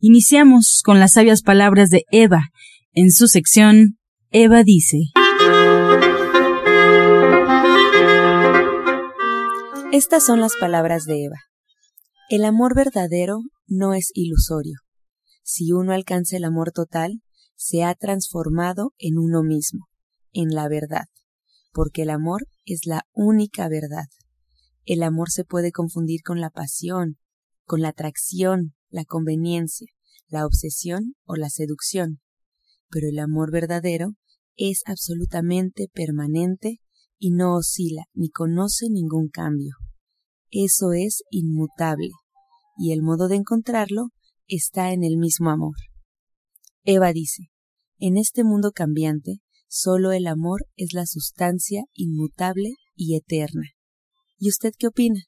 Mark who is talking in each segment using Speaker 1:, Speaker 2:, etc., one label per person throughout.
Speaker 1: Iniciamos con las sabias palabras de Eva. En su sección, Eva dice.
Speaker 2: Estas son las palabras de Eva. El amor verdadero no es ilusorio. Si uno alcanza el amor total, se ha transformado en uno mismo, en la verdad, porque el amor es la única verdad. El amor se puede confundir con la pasión, con la atracción, la conveniencia, la obsesión o la seducción, pero el amor verdadero es absolutamente permanente y no oscila ni conoce ningún cambio. Eso es inmutable, y el modo de encontrarlo está en el mismo amor. Eva dice, en este mundo cambiante, solo el amor es la sustancia inmutable y eterna. ¿Y usted qué opina?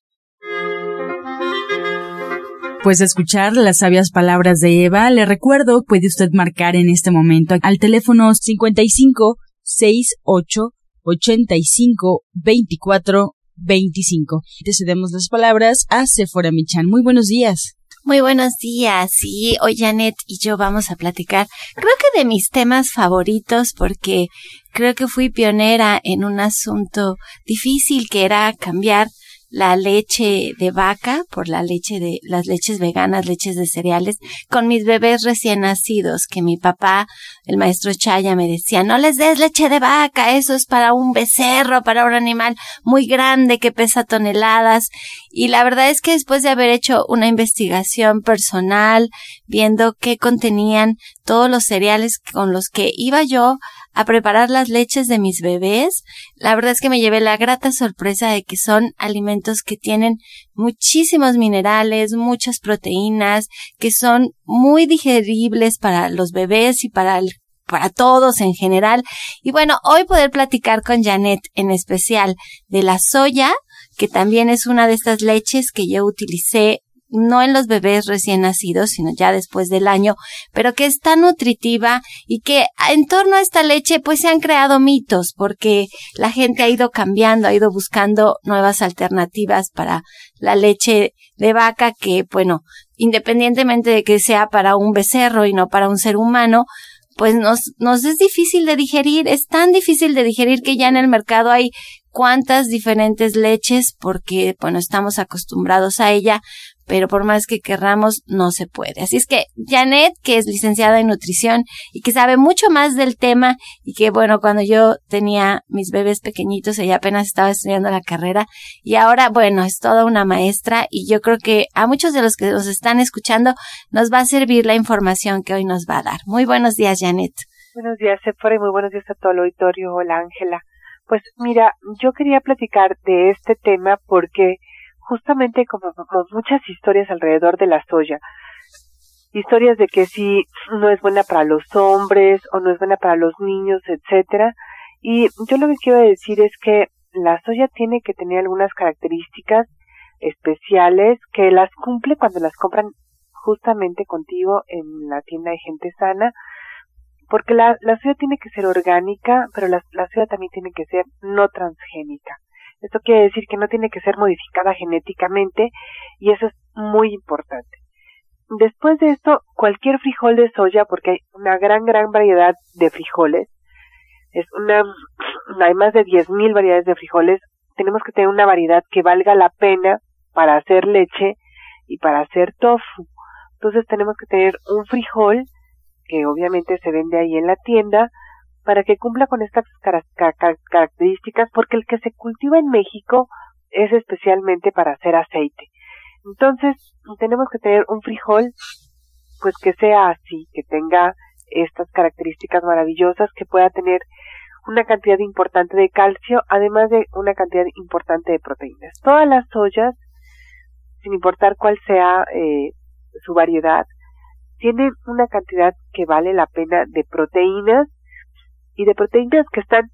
Speaker 1: Pues escuchar las sabias palabras de Eva, le recuerdo, puede usted marcar en este momento al teléfono 55 68 85 24 25. Te cedemos las palabras a Sephora Michan. Muy buenos días.
Speaker 3: Muy buenos días. Sí, hoy Janet y yo vamos a platicar, creo que de mis temas favoritos, porque creo que fui pionera en un asunto difícil que era cambiar la leche de vaca por la leche de las leches veganas, leches de cereales, con mis bebés recién nacidos, que mi papá, el maestro Chaya, me decía, no les des leche de vaca, eso es para un becerro, para un animal muy grande que pesa toneladas. Y la verdad es que después de haber hecho una investigación personal, viendo qué contenían todos los cereales con los que iba yo a preparar las leches de mis bebés, la verdad es que me llevé la grata sorpresa de que son alimentos que tienen muchísimos minerales, muchas proteínas, que son muy digeribles para los bebés y para para todos en general. Y bueno, hoy poder platicar con Janet en especial de la soya, que también es una de estas leches que yo utilicé no en los bebés recién nacidos, sino ya después del año, pero que es tan nutritiva y que en torno a esta leche pues se han creado mitos porque la gente ha ido cambiando, ha ido buscando nuevas alternativas para la leche de vaca que, bueno, independientemente de que sea para un becerro y no para un ser humano, pues nos, nos es difícil de digerir, es tan difícil de digerir que ya en el mercado hay cuantas diferentes leches porque, bueno, estamos acostumbrados a ella, pero por más que querramos, no se puede. Así es que Janet, que es licenciada en nutrición y que sabe mucho más del tema y que, bueno, cuando yo tenía mis bebés pequeñitos, ella apenas estaba estudiando la carrera y ahora, bueno, es toda una maestra y yo creo que a muchos de los que nos están escuchando nos va a servir la información que hoy nos va a dar. Muy buenos días, Janet.
Speaker 4: Buenos días, Sephora, y muy buenos días a todo el auditorio. Hola, Ángela. Pues mira, yo quería platicar de este tema porque justamente como, muchas historias alrededor de la soya. Historias de que si no es buena para los hombres o no es buena para los niños, etcétera. Y yo lo que quiero decir es que la soya tiene que tener algunas características especiales que las cumple cuando las compran justamente contigo en la tienda de gente sana, porque la, la soya tiene que ser orgánica, pero la, la soya también tiene que ser no transgénica. Esto quiere decir que no tiene que ser modificada genéticamente y eso es muy importante. Después de esto, cualquier frijol de soya, porque hay una gran, gran variedad de frijoles, es una, hay más de 10.000 variedades de frijoles, tenemos que tener una variedad que valga la pena para hacer leche y para hacer tofu. Entonces tenemos que tener un frijol que obviamente se vende ahí en la tienda, para que cumpla con estas características, porque el que se cultiva en México es especialmente para hacer aceite. Entonces, tenemos que tener un frijol, pues que sea así, que tenga estas características maravillosas, que pueda tener una cantidad importante de calcio, además de una cantidad importante de proteínas. Todas las soyas, sin importar cuál sea eh, su variedad, tienen una cantidad que vale la pena de proteínas y de proteínas que están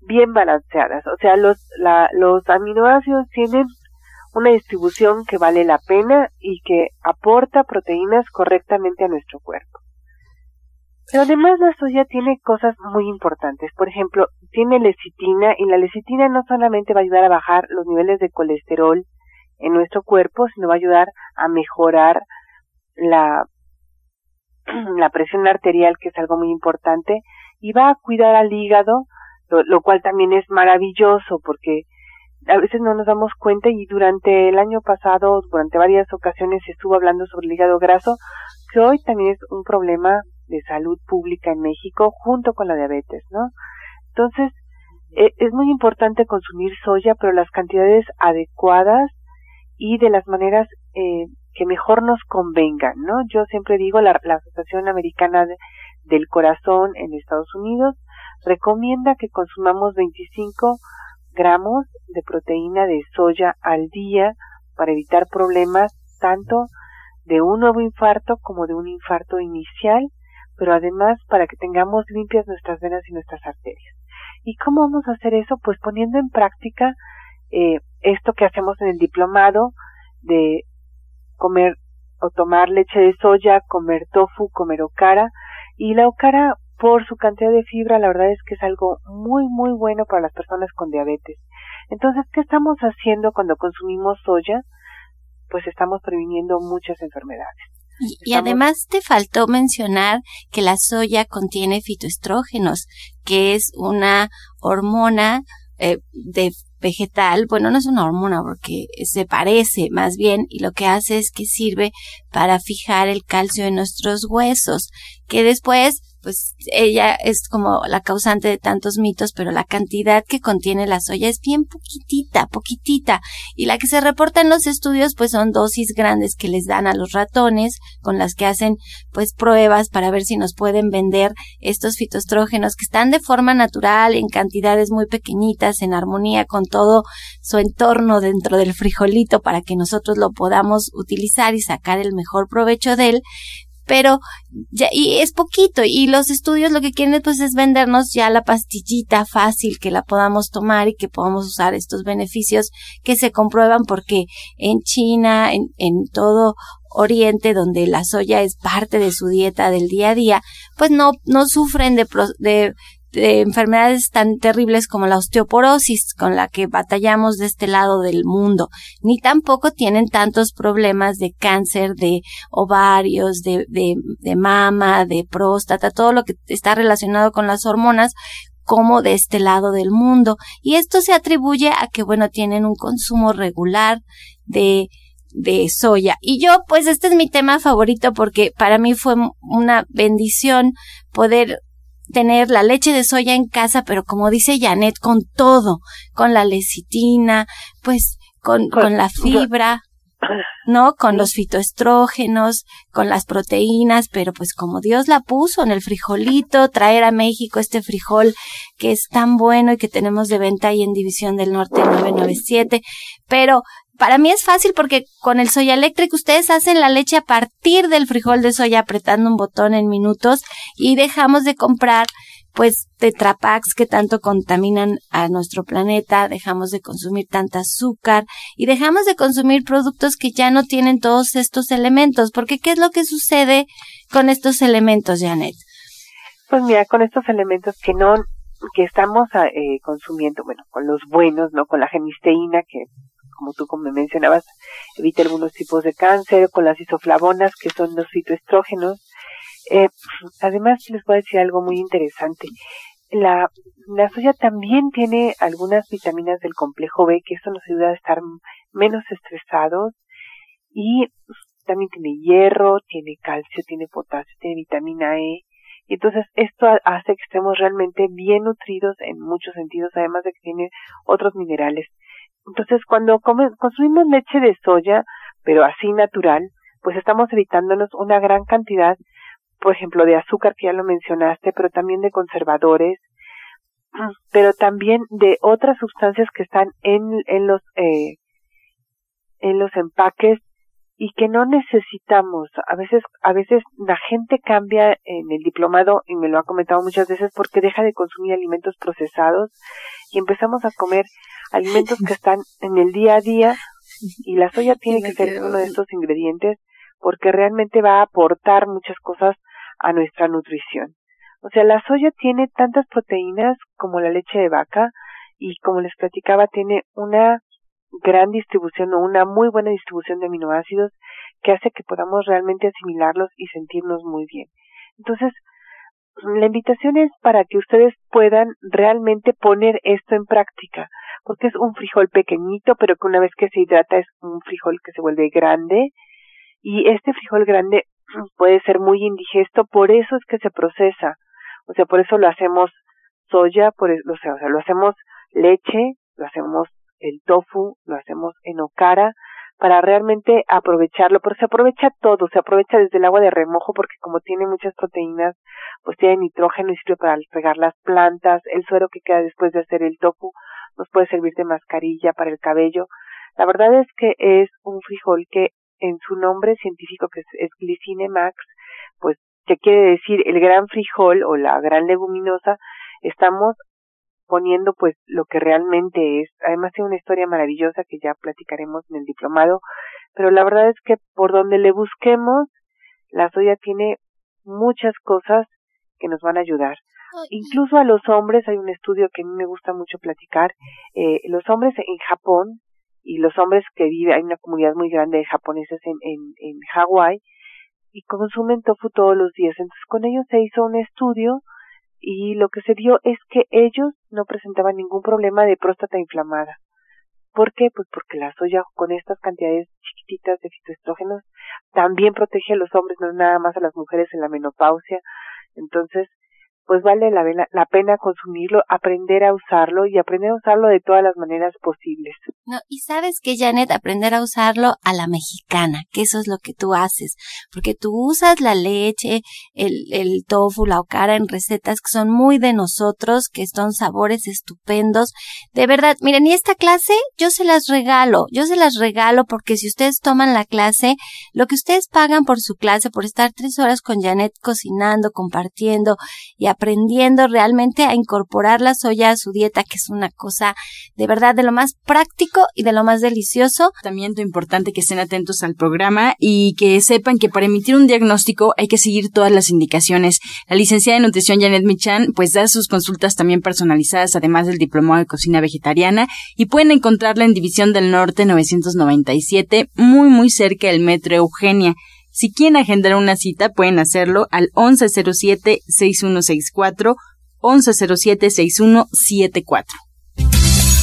Speaker 4: bien balanceadas. O sea, los, la, los aminoácidos tienen una distribución que vale la pena y que aporta proteínas correctamente a nuestro cuerpo. Pero además la soya tiene cosas muy importantes. Por ejemplo, tiene lecitina y la lecitina no solamente va a ayudar a bajar los niveles de colesterol en nuestro cuerpo, sino va a ayudar a mejorar la, la presión arterial, que es algo muy importante, y va a cuidar al hígado, lo, cual también es maravilloso porque a veces no nos damos cuenta y durante el año pasado, durante varias ocasiones estuvo hablando sobre el hígado graso, que hoy también es un problema de salud pública en México junto con la diabetes, ¿no? Entonces, e, es muy importante consumir soya, pero las cantidades adecuadas y de las maneras eh, que mejor nos convengan, ¿no? Yo siempre digo, la, la Asociación Americana del Corazón en Estados Unidos recomienda que consumamos 25 gramos de proteína de soya al día para evitar problemas tanto de un nuevo infarto como de un infarto inicial pero además para que tengamos limpias nuestras venas y nuestras arterias. ¿Y cómo vamos a hacer eso? Pues poniendo en práctica eh, esto que hacemos en el diplomado de comer o tomar leche de soya, comer tofu, comer okara. Y la okara, por su cantidad de fibra, la verdad es que es algo muy, muy bueno para las personas con diabetes. Entonces, ¿qué estamos haciendo cuando consumimos soya? Pues estamos previniendo muchas enfermedades.
Speaker 3: Y, además te faltó mencionar que la soya contiene fitoestrógenos, que es una hormona eh, de vegetal, bueno, no es una hormona porque se parece más bien y lo que hace es que sirve para fijar el calcio en nuestros huesos, que después pues ella es como la causante de tantos mitos, pero la cantidad que contiene la soya es bien poquitita, poquitita. Y la que se reporta en los estudios, pues son dosis grandes que les dan a los ratones, con las que hacen pues pruebas para ver si nos pueden vender estos fitoestrógenos que están de forma natural, en cantidades muy pequeñitas, en armonía con todo su entorno dentro del frijolito para que nosotros lo podamos utilizar y sacar el mejor provecho de él, pero ya, y es poquito y los estudios lo que quieren pues es vendernos ya la pastillita fácil que la podamos tomar y que podamos usar estos beneficios que se comprueban porque en China, en, en todo Oriente, donde la soya es parte de su dieta del día a día, pues no, no sufren de, de de enfermedades tan terribles como la osteoporosis con la que batallamos de este lado del mundo, ni tampoco tienen tantos problemas de cáncer de ovarios, de, de, de mama, de próstata, todo lo que está relacionado con las hormonas como de este lado del mundo. Y esto se atribuye a que, bueno, tienen un consumo regular de de soya. Y yo, pues este es mi tema favorito porque para mí fue una bendición poder tener la leche de soya en casa, pero como dice Janet, con todo, con la lecitina, pues con, con, la fibra, ¿no? Con los fitoestrógenos, con las proteínas, pero pues como Dios la puso en el frijolito, traer a México este frijol que es tan bueno y que tenemos de venta ahí en División del Norte 997, pero para mí es fácil porque con el soya eléctrico ustedes hacen la leche a partir del frijol de soya apretando un botón en minutos y dejamos de comprar pues tetrapacks que tanto contaminan a nuestro planeta, dejamos de consumir tanta azúcar y dejamos de consumir productos que ya no tienen todos estos elementos, porque ¿qué es lo que sucede con estos elementos, Janet?
Speaker 4: Pues mira, con estos elementos que no que estamos eh, consumiendo, bueno, con los buenos, ¿no? Con la genisteína que como tú como mencionabas, evita algunos tipos de cáncer, con las isoflavonas, que son los fitoestrógenos. Eh, además, les voy a decir algo muy interesante. La, la soya también tiene algunas vitaminas del complejo B, que eso nos ayuda a estar menos estresados. Y también tiene hierro, tiene calcio, tiene potasio, tiene vitamina E. Entonces esto hace que estemos realmente bien nutridos en muchos sentidos, además de que tiene otros minerales. Entonces, cuando consumimos leche de soya, pero así natural, pues estamos evitándonos una gran cantidad, por ejemplo, de azúcar, que ya lo mencionaste, pero también de conservadores, pero también de otras sustancias que están en, en los eh, en los empaques y que no necesitamos. A veces, a veces la gente cambia en el diplomado y me lo ha comentado muchas veces porque deja de consumir alimentos procesados y empezamos a comer alimentos que están en el día a día y la soya tiene que ser uno de estos ingredientes porque realmente va a aportar muchas cosas a nuestra nutrición. O sea, la soya tiene tantas proteínas como la leche de vaca y como les platicaba tiene una gran distribución o una muy buena distribución de aminoácidos que hace que podamos realmente asimilarlos y sentirnos muy bien. Entonces, la invitación es para que ustedes puedan realmente poner esto en práctica, porque es un frijol pequeñito, pero que una vez que se hidrata es un frijol que se vuelve grande y este frijol grande puede ser muy indigesto, por eso es que se procesa. O sea, por eso lo hacemos soya, por eso, o sea, lo hacemos leche, lo hacemos el tofu, lo hacemos en okara, para realmente aprovecharlo, pero se aprovecha todo, se aprovecha desde el agua de remojo porque como tiene muchas proteínas, pues tiene nitrógeno y sirve para pegar las plantas, el suero que queda después de hacer el tofu nos puede servir de mascarilla para el cabello. La verdad es que es un frijol que en su nombre científico que es, es Glycine max, pues que quiere decir el gran frijol o la gran leguminosa, estamos poniendo pues lo que realmente es. Además tiene una historia maravillosa que ya platicaremos en el diplomado, pero la verdad es que por donde le busquemos, la soya tiene muchas cosas que nos van a ayudar. Incluso a los hombres, hay un estudio que a mí me gusta mucho platicar, eh, los hombres en Japón y los hombres que viven, hay una comunidad muy grande de japoneses en, en, en Hawái y consumen tofu todos los días. Entonces con ellos se hizo un estudio y lo que se dio es que ellos no presentaban ningún problema de próstata inflamada. ¿Por qué? Pues porque la soya con estas cantidades chiquititas de fitoestrógenos también protege a los hombres, no nada más a las mujeres en la menopausia. Entonces, pues vale la, la, pena consumirlo, aprender a usarlo y aprender a usarlo de todas las maneras posibles.
Speaker 3: No, y sabes que Janet, aprender a usarlo a la mexicana, que eso es lo que tú haces, porque tú usas la leche, el, el tofu, la okara en recetas que son muy de nosotros, que son sabores estupendos. De verdad, miren, y esta clase yo se las regalo, yo se las regalo porque si ustedes toman la clase, lo que ustedes pagan por su clase, por estar tres horas con Janet cocinando, compartiendo y realmente a incorporar la soya a su dieta, que es una cosa de verdad de lo más práctico y de lo más delicioso.
Speaker 1: También es importante que estén atentos al programa y que sepan que para emitir un diagnóstico hay que seguir todas las indicaciones. La licenciada de nutrición Janet Michan pues da sus consultas también personalizadas, además del diplomado de cocina vegetariana y pueden encontrarla en División del Norte 997, muy muy cerca del Metro Eugenia. Si quieren agendar una cita, pueden hacerlo al 1107-6164, 1107-6174.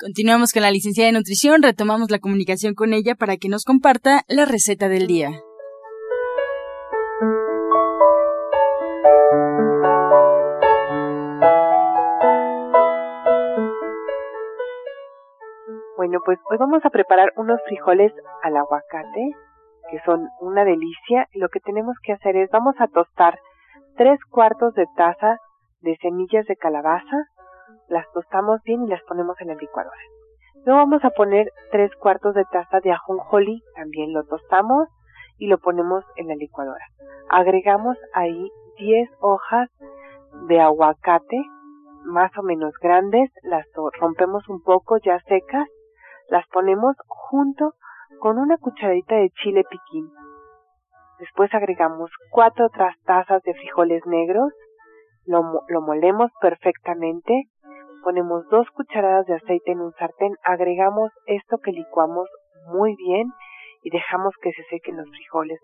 Speaker 1: Continuamos con la licenciada de nutrición, retomamos la comunicación con ella para que nos comparta la receta del día.
Speaker 4: Bueno, pues hoy vamos a preparar unos frijoles al aguacate, que son una delicia. Lo que tenemos que hacer es, vamos a tostar tres cuartos de taza de semillas de calabaza, las tostamos bien y las ponemos en la licuadora. Luego vamos a poner tres cuartos de taza de ajonjolí, también lo tostamos y lo ponemos en la licuadora. Agregamos ahí 10 hojas de aguacate, más o menos grandes, las rompemos un poco ya secas, las ponemos junto con una cucharadita de chile piquín. Después agregamos cuatro otras tazas de frijoles negros, lo, lo molemos perfectamente, ponemos dos cucharadas de aceite en un sartén, agregamos esto que licuamos muy bien y dejamos que se sequen los frijoles.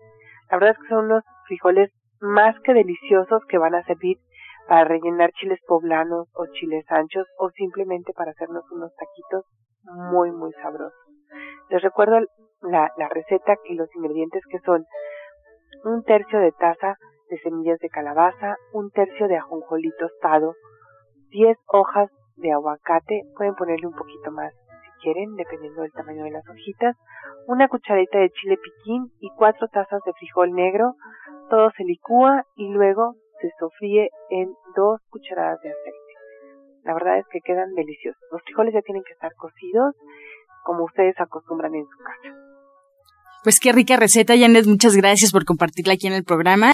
Speaker 4: La verdad es que son unos frijoles más que deliciosos que van a servir para rellenar chiles poblanos o chiles anchos o simplemente para hacernos unos taquitos muy muy sabrosos. Les recuerdo la, la receta y los ingredientes que son un tercio de taza de semillas de calabaza, un tercio de ajonjolí tostado, 10 hojas de aguacate, pueden ponerle un poquito más si quieren, dependiendo del tamaño de las hojitas, una cucharadita de chile piquín y cuatro tazas de frijol negro, todo se licúa y luego se sofríe en dos cucharadas de aceite. La verdad es que quedan deliciosos. Los frijoles ya tienen que estar cocidos como ustedes acostumbran en su casa.
Speaker 1: Pues qué rica receta, Janet. Muchas gracias por compartirla aquí en el programa.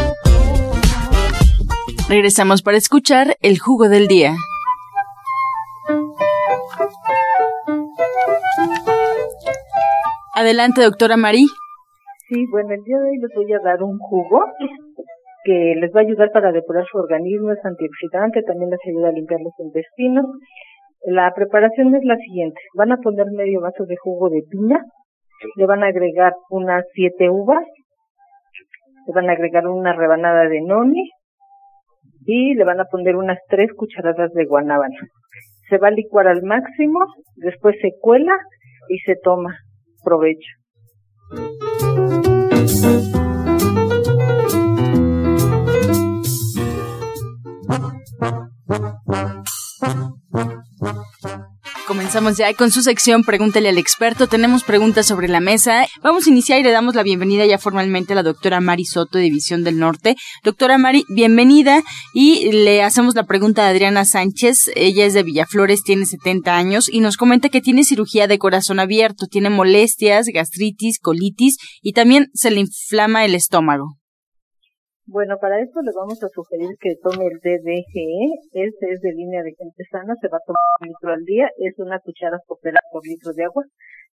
Speaker 1: Regresamos para escuchar el jugo del día. Adelante, doctora Marí.
Speaker 5: Sí, bueno, el día de hoy les voy a dar un jugo que les va a ayudar para depurar su organismo, es antioxidante, también les ayuda a limpiar los intestinos. La preparación es la siguiente, van a poner medio vaso de jugo de piña, le van a agregar unas siete uvas, le van a agregar una rebanada de noni, y le van a poner unas tres cucharadas de guanábana. Se va a licuar al máximo, después se cuela y se toma. Provecho.
Speaker 1: Comenzamos ya con su sección Pregúntale al experto. Tenemos preguntas sobre la mesa. Vamos a iniciar y le damos la bienvenida ya formalmente a la doctora Mari Soto de División del Norte. Doctora Mari, bienvenida y le hacemos la pregunta a Adriana Sánchez. Ella es de Villaflores, tiene 70 años y nos comenta que tiene cirugía de corazón abierto, tiene molestias, gastritis, colitis y también se le inflama el estómago.
Speaker 5: Bueno, para esto le vamos a sugerir que tome el DDGE. Este es de línea de gente sana, se va a tomar un litro al día, es una cuchara sopera por litro de agua.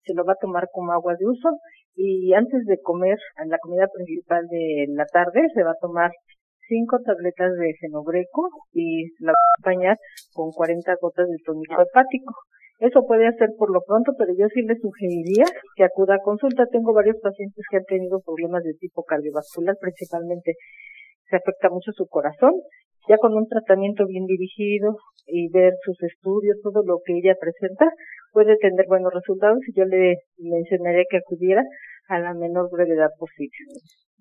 Speaker 5: Se lo va a tomar como agua de uso y antes de comer, en la comida principal de la tarde, se va a tomar cinco tabletas de genobreco y la acompañar con 40 gotas de tónico hepático. Eso puede hacer por lo pronto, pero yo sí le sugeriría que acuda a consulta. Tengo varios pacientes que han tenido problemas de tipo cardiovascular, principalmente se afecta mucho su corazón. Ya con un tratamiento bien dirigido y ver sus estudios, todo lo que ella presenta, puede tener buenos resultados y yo le mencionaría que acudiera a la menor brevedad posible.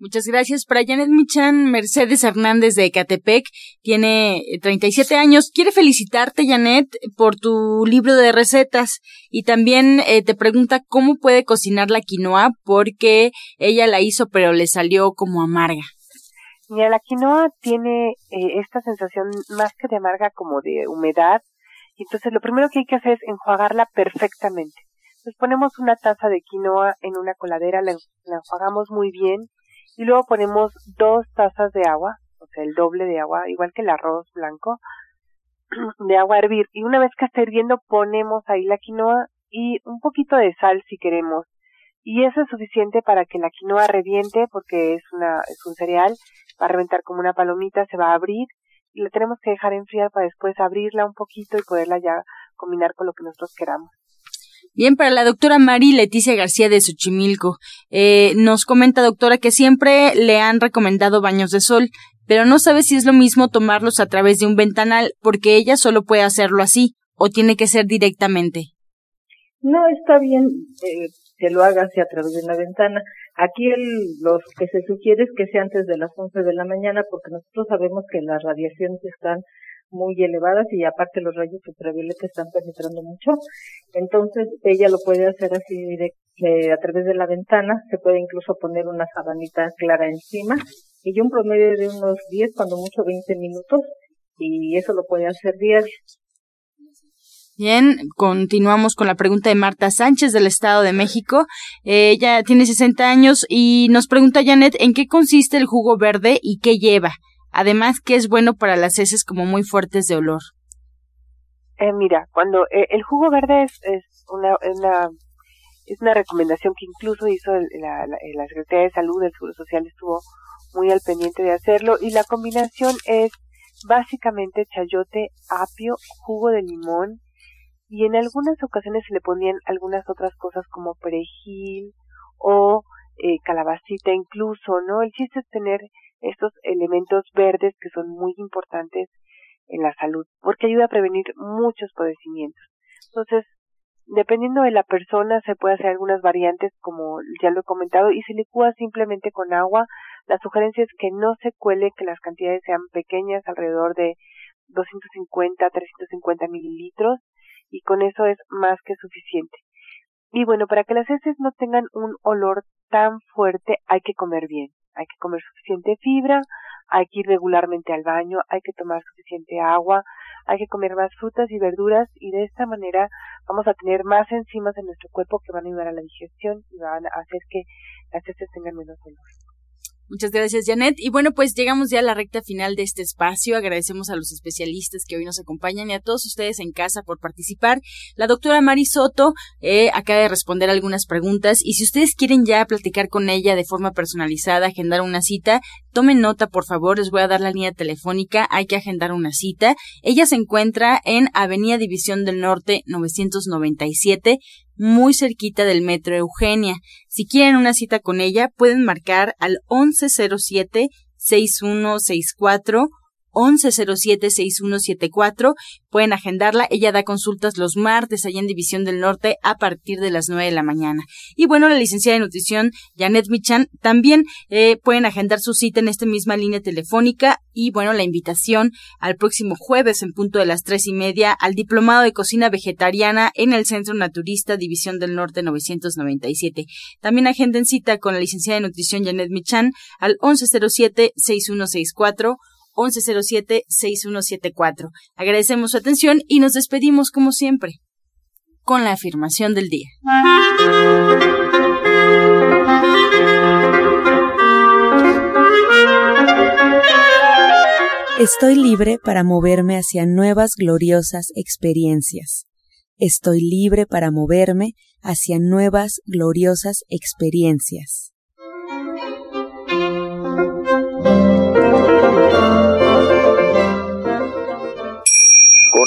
Speaker 1: Muchas gracias. Para Janet Michan, Mercedes Hernández de Ecatepec, tiene 37 eh, años. Quiere felicitarte, Janet, por tu libro de recetas y también eh, te pregunta cómo puede cocinar la quinoa porque ella la hizo pero le salió como amarga.
Speaker 4: Mira, la quinoa tiene eh, esta sensación más que de amarga como de humedad. Y entonces lo primero que hay que hacer es enjuagarla perfectamente. Entonces ponemos una taza de quinoa en una coladera, la, enjuagamos muy bien y luego ponemos dos tazas de agua, o sea, el doble de agua, igual que el arroz blanco, de agua a hervir. Y una vez que está hirviendo ponemos ahí la quinoa y un poquito de sal si queremos. Y eso es suficiente para que la quinoa reviente porque es una es un cereal va a reventar como una palomita, se va a abrir y la tenemos que dejar enfriar para después abrirla un poquito y poderla ya combinar con lo que nosotros queramos.
Speaker 1: Bien, para la doctora Mari Leticia García de Xochimilco, eh, nos comenta doctora que siempre le han recomendado baños de sol, pero no sabe si es lo mismo tomarlos a través de un ventanal, porque ella solo puede hacerlo así, o tiene que ser directamente.
Speaker 5: No, está bien eh, que lo haga a través de una ventana. Aquí el, los que se sugiere es que sea antes de las 11 de la mañana porque nosotros sabemos que las radiaciones están muy elevadas y aparte los rayos ultravioleta están penetrando mucho. Entonces ella lo puede hacer así eh, a través de la ventana, se puede incluso poner una sabanita clara encima y un promedio de unos 10, cuando mucho 20 minutos y eso lo puede hacer diario.
Speaker 1: Bien, continuamos con la pregunta de Marta Sánchez del Estado de México. ella tiene 60 años y nos pregunta Janet en qué consiste el jugo verde y qué lleva. Además, qué es bueno para las heces como muy fuertes de olor.
Speaker 4: Eh, mira, cuando eh, el jugo verde es, es una, es una recomendación que incluso hizo la, la, Secretaría de Salud del Seguro Social estuvo muy al pendiente de hacerlo y la combinación es básicamente chayote, apio, jugo de limón y en algunas ocasiones se le ponían algunas otras cosas como perejil o eh, calabacita incluso, ¿no? El chiste es tener estos elementos verdes que son muy importantes en la salud porque ayuda a prevenir muchos padecimientos. Entonces, dependiendo de la persona se puede hacer algunas variantes como ya lo he comentado y se licúa simplemente con agua. La sugerencia es que no se cuele, que las cantidades sean pequeñas, alrededor de 250, 350 mililitros y con eso es más que suficiente. Y bueno, para que las heces no tengan un olor tan fuerte hay que comer bien, hay que comer suficiente fibra, hay que ir regularmente al baño, hay que tomar suficiente agua, hay que comer más frutas y verduras y de esta manera vamos a tener más enzimas en nuestro cuerpo que van a ayudar a la digestión y van a hacer que las heces tengan menos olor.
Speaker 1: Muchas gracias, Janet. Y bueno, pues llegamos ya a la recta final de este espacio. Agradecemos a los especialistas que hoy nos acompañan y a todos ustedes en casa por participar. La doctora Mari Soto eh, acaba de responder algunas preguntas y si ustedes quieren ya platicar con ella de forma personalizada, agendar una cita, tomen nota, por favor. Les voy a dar la línea telefónica. Hay que agendar una cita. Ella se encuentra en Avenida División del Norte 997 muy cerquita del Metro Eugenia. Si quieren una cita con ella, pueden marcar al 1107 6164 1107-6174. Pueden agendarla. Ella da consultas los martes allá en División del Norte a partir de las 9 de la mañana. Y bueno, la licenciada de nutrición Janet Michan también eh, pueden agendar su cita en esta misma línea telefónica. Y bueno, la invitación al próximo jueves en punto de las tres y media al Diplomado de Cocina Vegetariana en el Centro Naturista División del Norte 997. También agenden cita con la licenciada de nutrición Janet Michan al 1107-6164 1107-6174. Agradecemos su atención y nos despedimos como siempre con la afirmación del día.
Speaker 2: Estoy libre para moverme hacia nuevas gloriosas experiencias. Estoy libre para moverme hacia nuevas gloriosas experiencias.